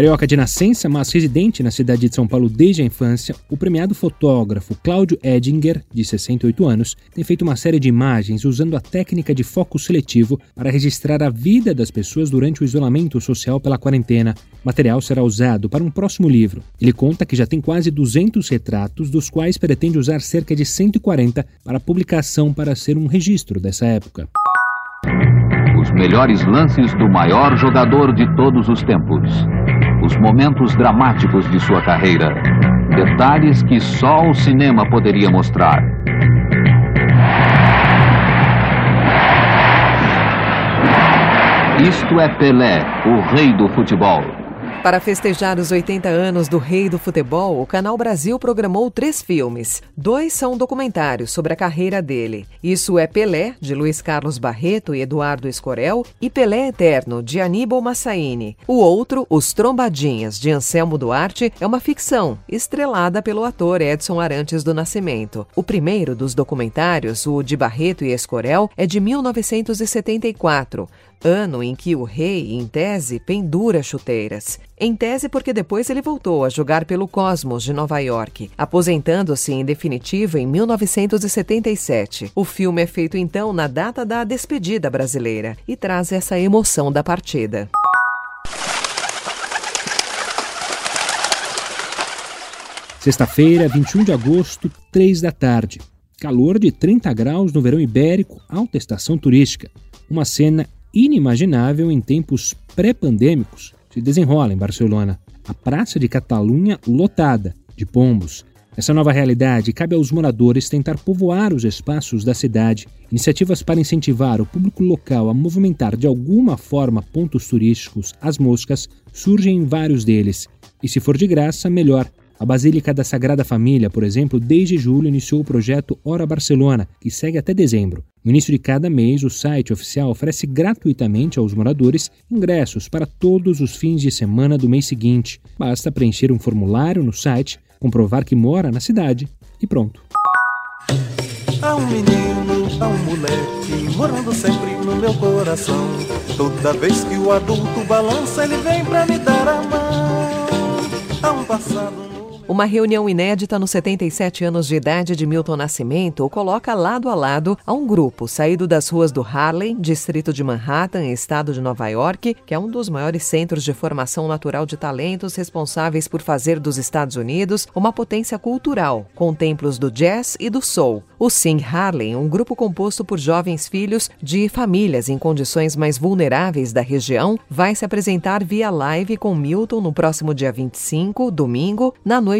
Carioca de nascença, mas residente na cidade de São Paulo desde a infância, o premiado fotógrafo Cláudio Edinger, de 68 anos, tem feito uma série de imagens usando a técnica de foco seletivo para registrar a vida das pessoas durante o isolamento social pela quarentena. O material será usado para um próximo livro. Ele conta que já tem quase 200 retratos, dos quais pretende usar cerca de 140 para publicação para ser um registro dessa época. Os melhores lances do maior jogador de todos os tempos os momentos dramáticos de sua carreira, detalhes que só o cinema poderia mostrar. Isto é Pelé, o rei do futebol. Para festejar os 80 anos do rei do futebol, o Canal Brasil programou três filmes. Dois são documentários sobre a carreira dele. Isso é Pelé, de Luiz Carlos Barreto e Eduardo Escorel, e Pelé Eterno, de Aníbal Massaini. O outro, Os Trombadinhas, de Anselmo Duarte, é uma ficção, estrelada pelo ator Edson Arantes do Nascimento. O primeiro dos documentários, o de Barreto e Escorel, é de 1974 ano em que o rei, em tese, pendura chuteiras. Em tese, porque depois ele voltou a jogar pelo Cosmos de Nova York, aposentando-se em definitivo em 1977. O filme é feito então na data da despedida brasileira e traz essa emoção da partida. Sexta-feira, 21 de agosto, 3 da tarde. Calor de 30 graus no verão ibérico, alta estação turística. Uma cena inimaginável em tempos pré-pandêmicos se desenrola em Barcelona. A Praça de Catalunha lotada de pombos. Essa nova realidade cabe aos moradores tentar povoar os espaços da cidade. Iniciativas para incentivar o público local a movimentar de alguma forma pontos turísticos, as moscas, surgem em vários deles. E se for de graça, melhor. A Basílica da Sagrada Família, por exemplo, desde julho iniciou o projeto Hora Barcelona, que segue até dezembro. No início de cada mês, o site oficial oferece gratuitamente aos moradores ingressos para todos os fins de semana do mês seguinte. Basta preencher um formulário no site, comprovar que mora na cidade e pronto. Há um menino, há um moleque morando sempre no meu coração. Toda vez que o adulto balança, ele vem pra me dar a mão. Há um passado uma reunião inédita nos 77 anos de idade de Milton Nascimento o coloca lado a lado a um grupo saído das ruas do Harlem, distrito de Manhattan, estado de Nova York, que é um dos maiores centros de formação natural de talentos responsáveis por fazer dos Estados Unidos uma potência cultural, com templos do jazz e do soul. O Sing Harlem, um grupo composto por jovens filhos de famílias em condições mais vulneráveis da região, vai se apresentar via live com Milton no próximo dia 25, domingo, na noite